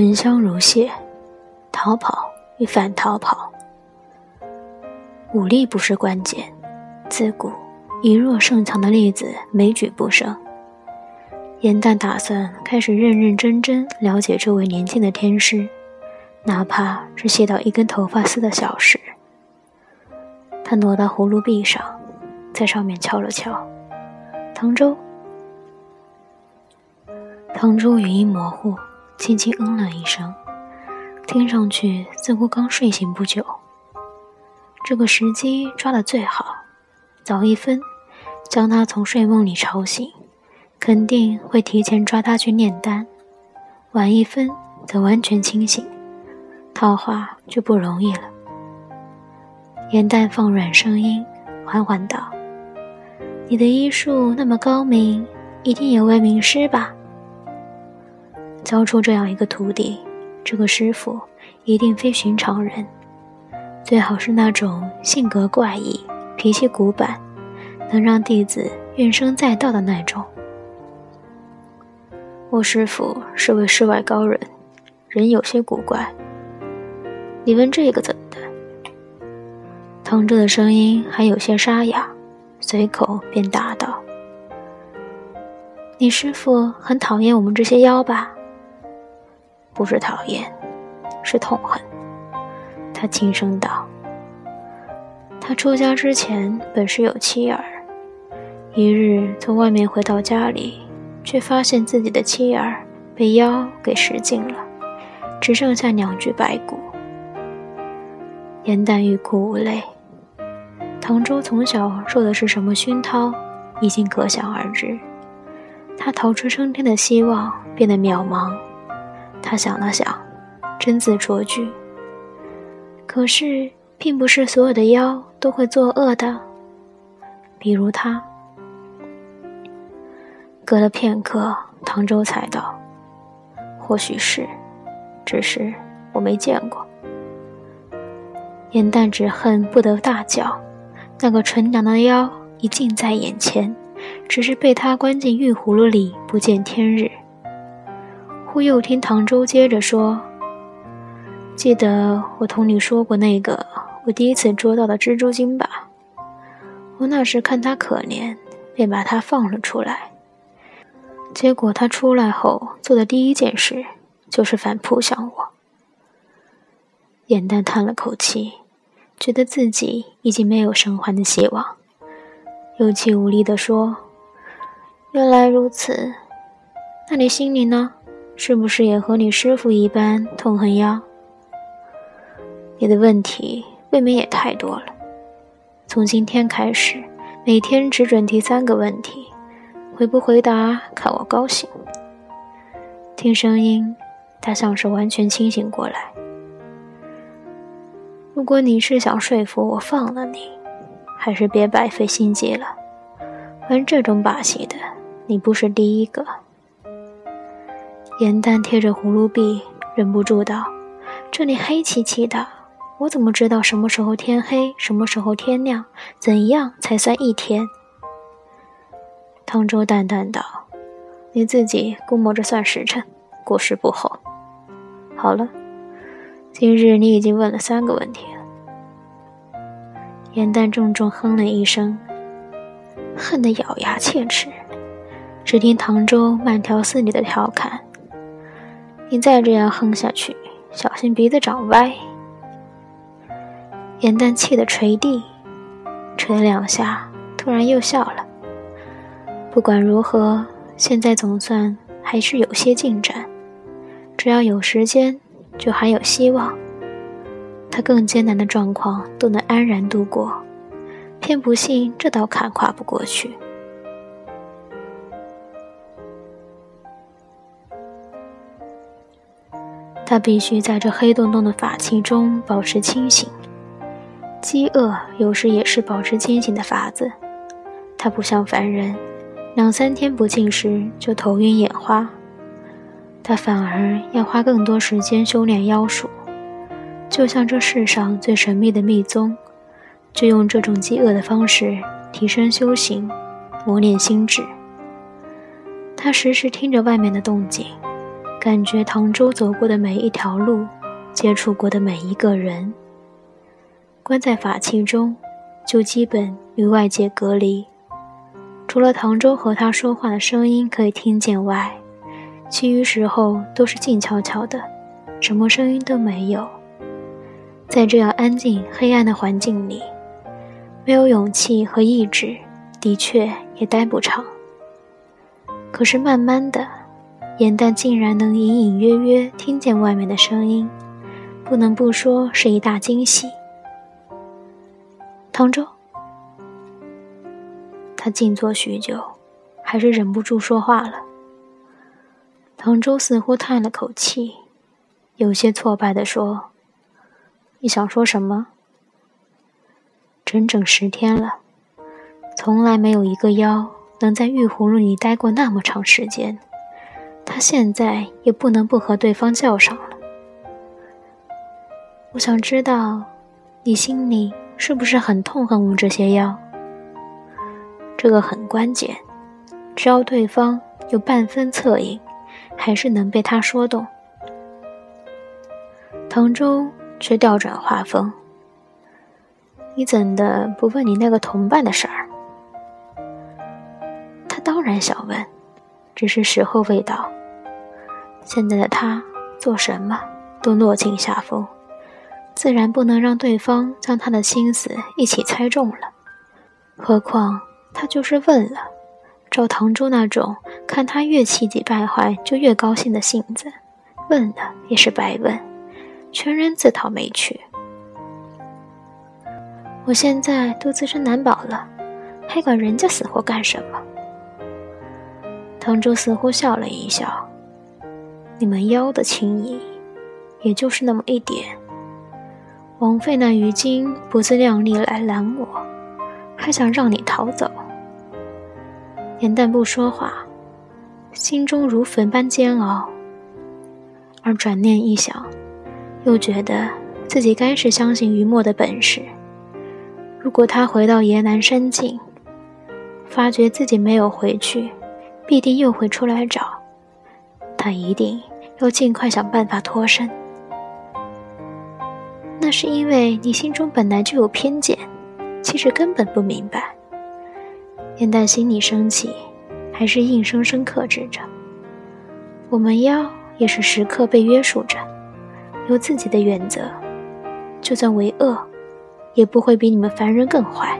沉香如屑，逃跑与反逃跑，武力不是关键。自古以弱胜强的例子没举不胜。严旦打算开始认认真真了解这位年轻的天师，哪怕是卸到一根头发丝的小事。他挪到葫芦壁上，在上面敲了敲。唐周，唐周语音模糊。轻轻嗯了一声，听上去似乎刚睡醒不久。这个时机抓得最好，早一分将他从睡梦里吵醒，肯定会提前抓他去炼丹；晚一分则完全清醒，套话就不容易了。严淡放软声音，缓缓道：“你的医术那么高明，一定有位名师吧？”教出这样一个徒弟，这个师傅一定非寻常人，最好是那种性格怪异、脾气古板，能让弟子怨声载道的那种。我师傅是位世外高人，人有些古怪。你问这个怎么的？唐周的声音还有些沙哑，随口便答道：“你师傅很讨厌我们这些妖吧？”不是讨厌，是痛恨。他轻声道：“他出家之前本是有妻儿，一日从外面回到家里，却发现自己的妻儿被妖给食尽了，只剩下两具白骨。”严淡欲哭无泪。唐周从小受的是什么熏陶，已经可想而知。他逃出升天的希望变得渺茫。他想了想，斟字酌句。可是，并不是所有的妖都会作恶的，比如他。隔了片刻，唐周才道：“或许是，只是我没见过。”严旦只恨不得大叫：“那个纯良的妖已近在眼前，只是被他关进玉葫芦里，不见天日。”忽又听唐周接着说：“记得我同你说过那个我第一次捉到的蜘蛛精吧？我那时看他可怜，便把他放了出来。结果他出来后做的第一件事就是反扑向我。”严淡叹了口气，觉得自己已经没有生还的希望，有气无力地说：“原来如此，那你心里呢？”是不是也和你师傅一般痛恨妖？你的问题未免也太多了。从今天开始，每天只准提三个问题，回不回答看我高兴。听声音，他像是完全清醒过来。如果你是想说服我放了你，还是别白费心机了。玩这种把戏的，你不是第一个。严淡贴着葫芦壁，忍不住道：“这里黑漆漆的，我怎么知道什么时候天黑，什么时候天亮？怎样才算一天？”汤周淡淡道：“你自己估摸着算时辰，过时不候。好了，今日你已经问了三个问题了。”严淡重重哼了一声，恨得咬牙切齿。只听唐周慢条斯理的调侃。你再这样哼下去，小心鼻子长歪！颜丹气得捶地，捶了两下，突然又笑了。不管如何，现在总算还是有些进展。只要有时间，就还有希望。他更艰难的状况都能安然度过，偏不信这道坎跨不过去。他必须在这黑洞洞的法器中保持清醒。饥饿有时也是保持清醒的法子。他不像凡人，两三天不进食就头晕眼花，他反而要花更多时间修炼妖术。就像这世上最神秘的密宗，就用这种饥饿的方式提升修行，磨练心智。他时时听着外面的动静。感觉唐周走过的每一条路，接触过的每一个人。关在法器中，就基本与外界隔离，除了唐周和他说话的声音可以听见外，其余时候都是静悄悄的，什么声音都没有。在这样安静黑暗的环境里，没有勇气和意志，的确也待不长。可是慢慢的，眼淡竟然能隐隐约约听见外面的声音，不能不说是一大惊喜。唐周，他静坐许久，还是忍不住说话了。唐周似乎叹了口气，有些挫败地说：“你想说什么？”整整十天了，从来没有一个妖能在玉葫芦里待过那么长时间。他现在也不能不和对方较上了。我想知道，你心里……是不是很痛恨我这些妖？这个很关键，只要对方有半分恻隐，还是能被他说动。唐周却调转话锋：“你怎的不问你那个同伴的事儿？”他当然想问，只是时候未到。现在的他做什么都落尽下风。自然不能让对方将他的心思一起猜中了，何况他就是问了，照唐周那种看他越气急败坏就越高兴的性子，问了也是白问，全然自讨没趣。我现在都自身难保了，还管人家死活干什么？唐周似乎笑了一笑：“你们妖的情谊，也就是那么一点。”枉费那鱼精不自量力来拦我，还想让你逃走。颜淡不说话，心中如焚般煎熬。而转念一想，又觉得自己该是相信于墨的本事。如果他回到野南山境，发觉自己没有回去，必定又会出来找他，一定要尽快想办法脱身。那是因为你心中本来就有偏见，其实根本不明白。燕淡心里生气，还是硬生生克制着。我们妖也是时刻被约束着，有自己的原则，就算为恶，也不会比你们凡人更坏。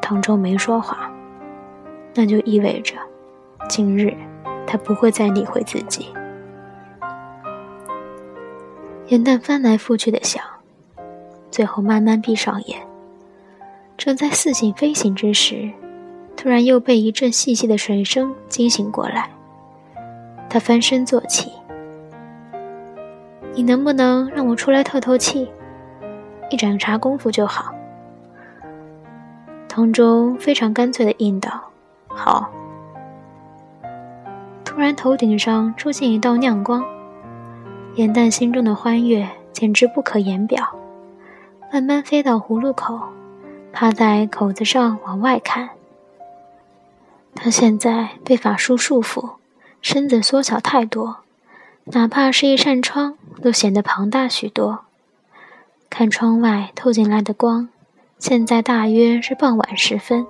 唐周没说话，那就意味着，今日他不会再理会自己。颜淡翻来覆去的想，最后慢慢闭上眼。正在似醒非醒之时，突然又被一阵细细的水声惊醒过来。他翻身坐起：“你能不能让我出来透透气？一盏茶功夫就好。”唐周非常干脆的应道：“好。”突然，头顶上出现一道亮光。颜淡心中的欢悦简直不可言表，慢慢飞到葫芦口，趴在口子上往外看。他现在被法术束缚，身子缩小太多，哪怕是一扇窗都显得庞大许多。看窗外透进来的光，现在大约是傍晚时分，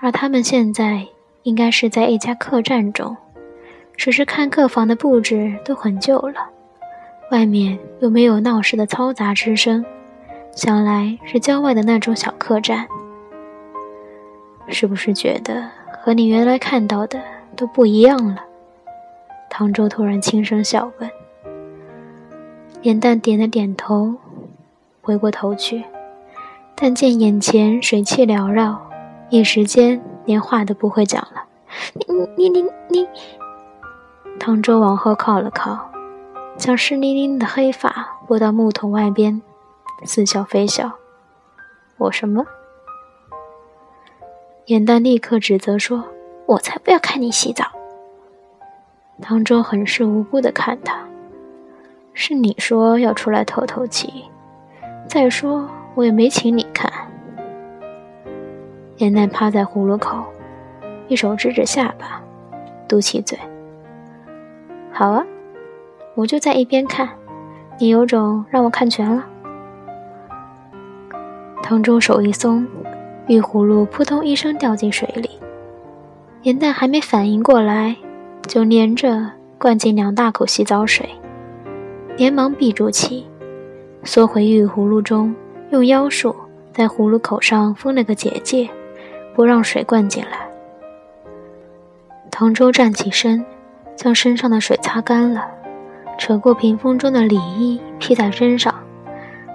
而他们现在应该是在一家客栈中，只是看客房的布置都很旧了。外面又没有闹市的嘈杂之声，想来是郊外的那种小客栈。是不是觉得和你原来看到的都不一样了？唐周突然轻声笑问。颜淡点了点头，回过头去，但见眼前水汽缭绕，一时间连话都不会讲了。你你你你！唐周往后靠了靠。将湿淋淋的黑发拨到木桶外边，似笑非笑。我什么？颜淡立刻指责说：“我才不要看你洗澡。”唐周很是无辜的看他：“是你说要出来透透气，再说我也没请你看。”颜淡趴在葫芦口，一手支着下巴，嘟起嘴：“好啊，我就在一边看。你有种让我看全了。唐周手一松，玉葫芦扑通一声掉进水里。严蛋还没反应过来，就连着灌进两大口洗澡水，连忙闭住气，缩回玉葫芦中，用妖术在葫芦口上封了个结界，不让水灌进来。唐周站起身，将身上的水擦干了，扯过屏风中的里衣披在身上，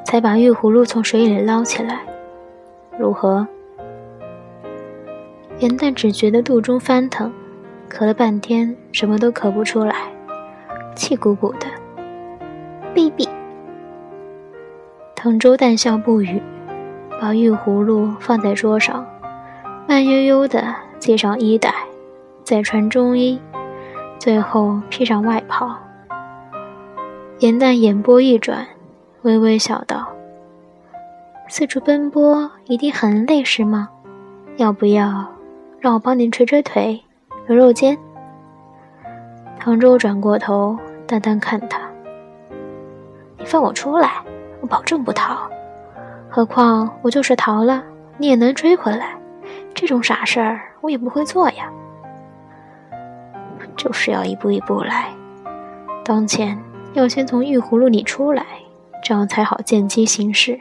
才把玉葫芦从水里捞起来。如何？元旦只觉得肚中翻腾，咳了半天，什么都咳不出来，气鼓鼓的。哔哔。唐周淡笑不语，把玉葫芦放在桌上，慢悠悠地系上衣带，再穿中衣，最后披上外袍。严蛋眼波一转，微微笑道：“四处奔波一定很累，是吗？要不要？”让我帮您捶捶腿，揉揉肩。唐周转过头，淡淡看他：“你放我出来，我保证不逃。何况我就是逃了，你也能追回来。这种傻事儿我也不会做呀。就是要一步一步来。当前要先从玉葫芦里出来，这样才好见机行事。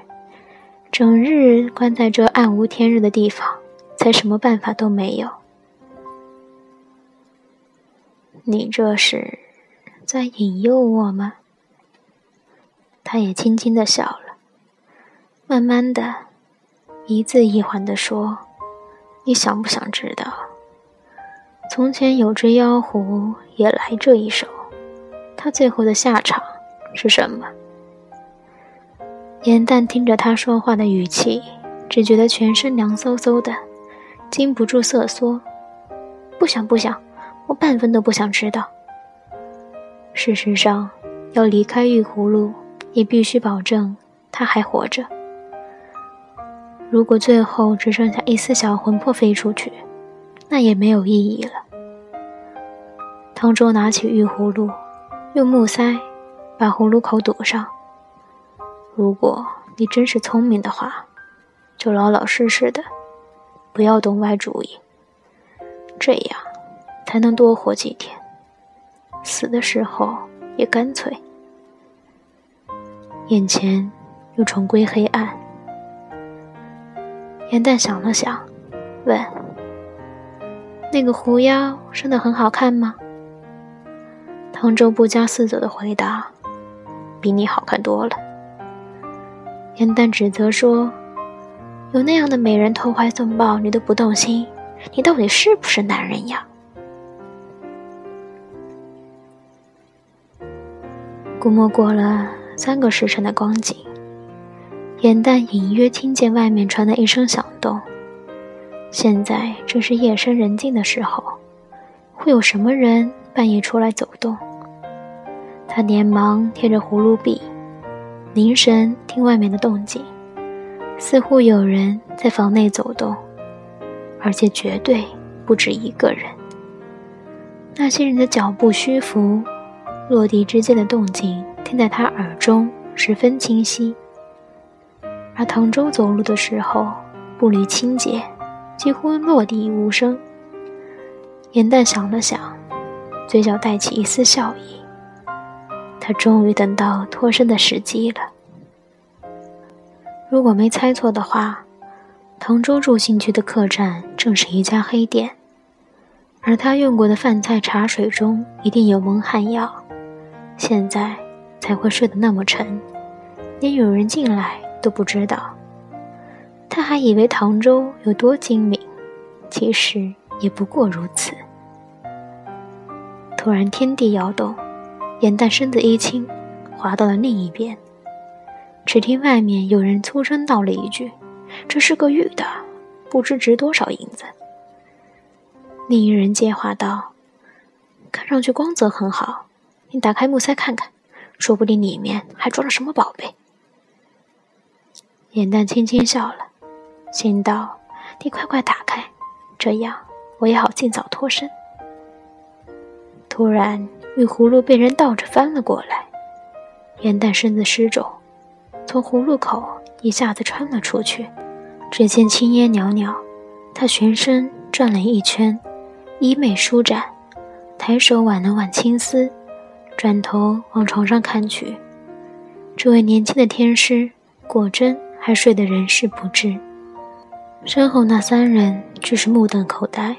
整日关在这暗无天日的地方。”才什么办法都没有。你这是在引诱我吗？他也轻轻的笑了，慢慢的，一字一缓的说：“你想不想知道？从前有只妖狐也来这一手，他最后的下场是什么？”严淡听着他说话的语气，只觉得全身凉飕飕的。禁不住瑟缩，不想不想，我半分都不想知道。事实上，要离开玉葫芦，也必须保证他还活着。如果最后只剩下一丝小魂魄飞出去，那也没有意义了。唐周拿起玉葫芦，用木塞把葫芦口堵上。如果你真是聪明的话，就老老实实的。不要动歪主意，这样才能多活几天。死的时候也干脆。眼前又重归黑暗。严淡想了想，问：“那个狐妖生的很好看吗？”唐周不加思索的回答：“比你好看多了。”严淡指责说。有那样的美人投怀送抱，你都不动心，你到底是不是男人呀？估摸过了三个时辰的光景，眼淡隐约听见外面传来一声响动。现在正是夜深人静的时候，会有什么人半夜出来走动？他连忙贴着葫芦壁，凝神听外面的动静。似乎有人在房内走动，而且绝对不止一个人。那些人的脚步虚浮，落地之间的动静听在他耳中十分清晰。而唐周走路的时候步履轻捷，几乎落地无声。严淡想了想，嘴角带起一丝笑意。他终于等到脱身的时机了。如果没猜错的话，唐周住进去的客栈正是一家黑店，而他用过的饭菜茶水中一定有蒙汗药，现在才会睡得那么沉，连有人进来都不知道。他还以为唐周有多精明，其实也不过如此。突然天地摇动，眼淡身子一轻，滑到了另一边。只听外面有人粗声道了一句：“这是个玉的，不知值多少银子。”另一人接话道：“看上去光泽很好，你打开木塞看看，说不定里面还装了什么宝贝。”眼淡轻轻笑了，心道：“你快快打开，这样我也好尽早脱身。”突然，玉葫芦被人倒着翻了过来，严旦身子失重，从葫芦口一下子穿了出去。只见青烟袅袅，他旋身转了一圈，衣袂舒展，抬手挽了挽青丝，转头往床上看去。这位年轻的天师，果真还睡得人事不知。身后那三人只是目瞪口呆，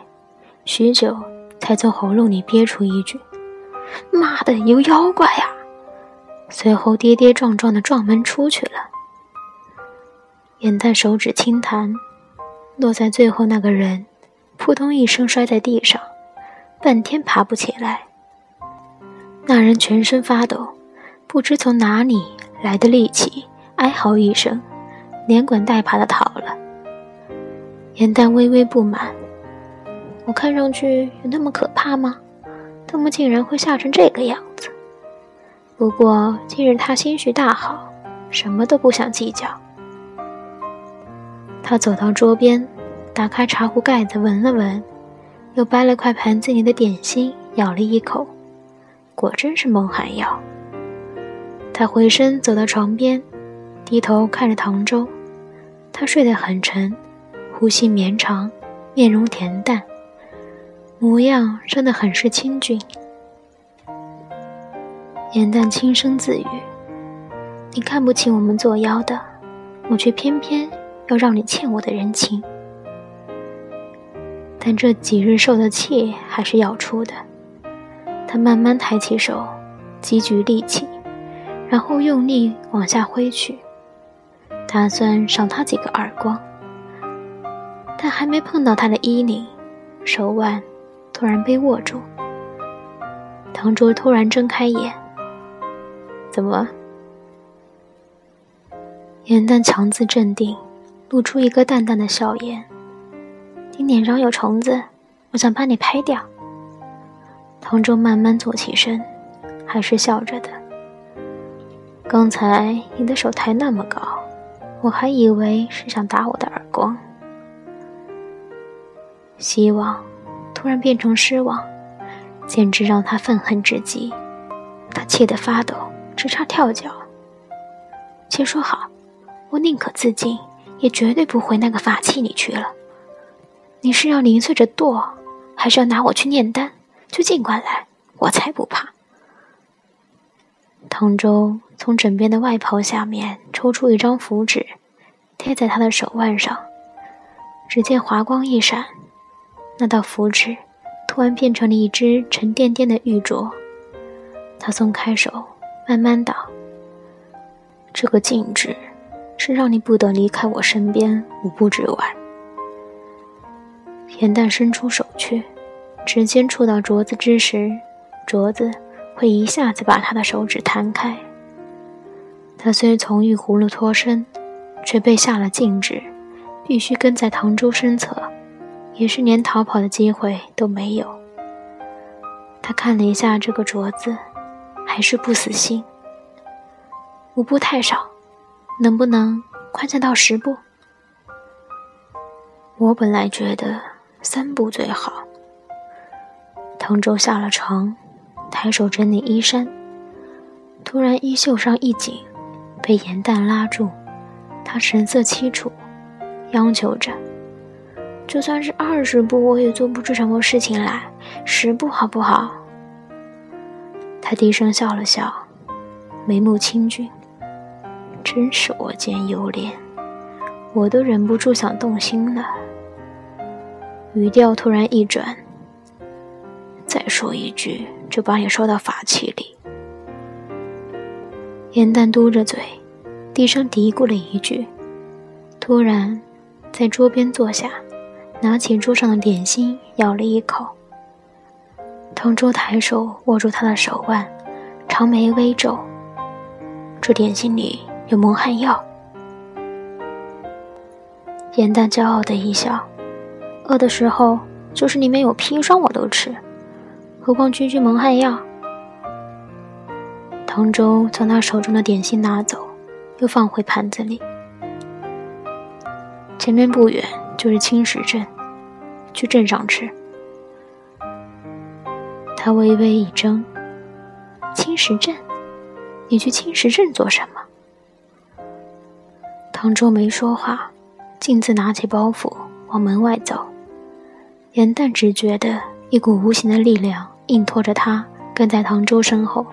许久才从喉咙里憋出一句：“妈的，有妖怪呀！”随后跌跌撞撞的撞门出去了。眼淡手指轻弹，落在最后那个人，扑通一声摔在地上，半天爬不起来。那人全身发抖，不知从哪里来的力气，哀嚎一声，连滚带爬的逃了。眼淡微微不满：“我看上去有那么可怕吗？他们竟然会吓成这个样子。”不过今日他心绪大好，什么都不想计较。他走到桌边，打开茶壶盖子闻了闻，又掰了块盘子里的点心，咬了一口，果真是蒙汗药。他回身走到床边，低头看着唐周，他睡得很沉，呼吸绵长，面容恬淡，模样真的很是清俊。颜淡轻声自语：“你看不起我们作妖的，我却偏偏……”要让你欠我的人情，但这几日受的气还是要出的。他慢慢抬起手，积聚力气，然后用力往下挥去，打算赏他几个耳光。但还没碰到他的衣领，手腕突然被握住。唐卓突然睁开眼，怎么？颜淡强自镇定。露出一个淡淡的笑颜。你脸上有虫子，我想把你拍掉。唐周慢慢坐起身，还是笑着的。刚才你的手抬那么高，我还以为是想打我的耳光。希望突然变成失望，简直让他愤恨至极。他气得发抖，直差跳脚。且说好，我宁可自尽。也绝对不回那个法器里去了。你是要零碎着剁，还是要拿我去炼丹？就尽管来，我才不怕。唐周从枕边的外袍下面抽出一张符纸，贴在他的手腕上。只见华光一闪，那道符纸突然变成了一只沉甸甸的玉镯。他松开手，慢慢道：“这个禁制。”是让你不得离开我身边五步之外。严淡伸出手去，指尖触到镯子之时，镯子会一下子把他的手指弹开。他虽从玉葫芦脱身，却被下了禁制，必须跟在唐周身侧，也是连逃跑的机会都没有。他看了一下这个镯子，还是不死心。五步太少。能不能宽限到十步？我本来觉得三步最好。滕州下了床，抬手整理衣衫，突然衣袖上一紧，被严淡拉住。他神色凄楚，央求着：“就算是二十步，我也做不出什么事情来。十步好不好？”他低声笑了笑，眉目清俊。真是我见犹怜，我都忍不住想动心了。语调突然一转，再说一句，就把你收到法器里。严淡嘟着嘴，低声嘀咕了一句，突然在桌边坐下，拿起桌上的点心，咬了一口。唐周抬手握住他的手腕，长眉微皱，这点心里。有蒙汗药，严淡骄傲的一笑，饿的时候就是里面有砒霜我都吃，何况区区蒙汗药。唐周将他手中的点心拿走，又放回盘子里。前面不远就是青石镇，去镇上吃。他微微一怔，青石镇？你去青石镇做什么？”唐周没说话，径自拿起包袱往门外走。严淡只觉得一股无形的力量硬拖着他跟在唐周身后。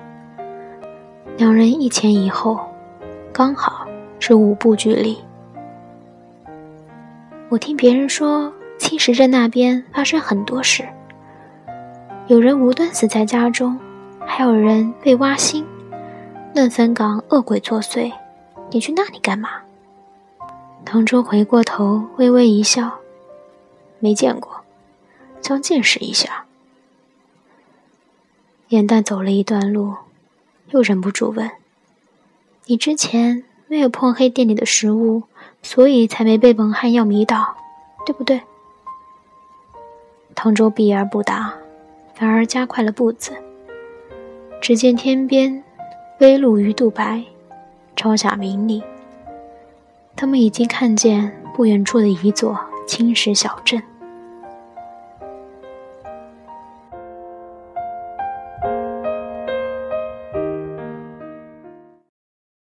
两人一前一后，刚好是五步距离。我听别人说，青石镇那边发生很多事，有人无端死在家中，还有人被挖心。嫩粉岗恶鬼作祟，你去那里干嘛？唐周回过头，微微一笑，没见过，想见识一下。严淡走了一段路。又忍不住问：“你之前没有碰黑店里的食物，所以才没被蒙汗药迷倒，对不对？”唐周避而不答，反而加快了步子。只见天边微露鱼肚白，朝霞明丽。他们已经看见不远处的一座青石小镇。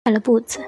快了步子。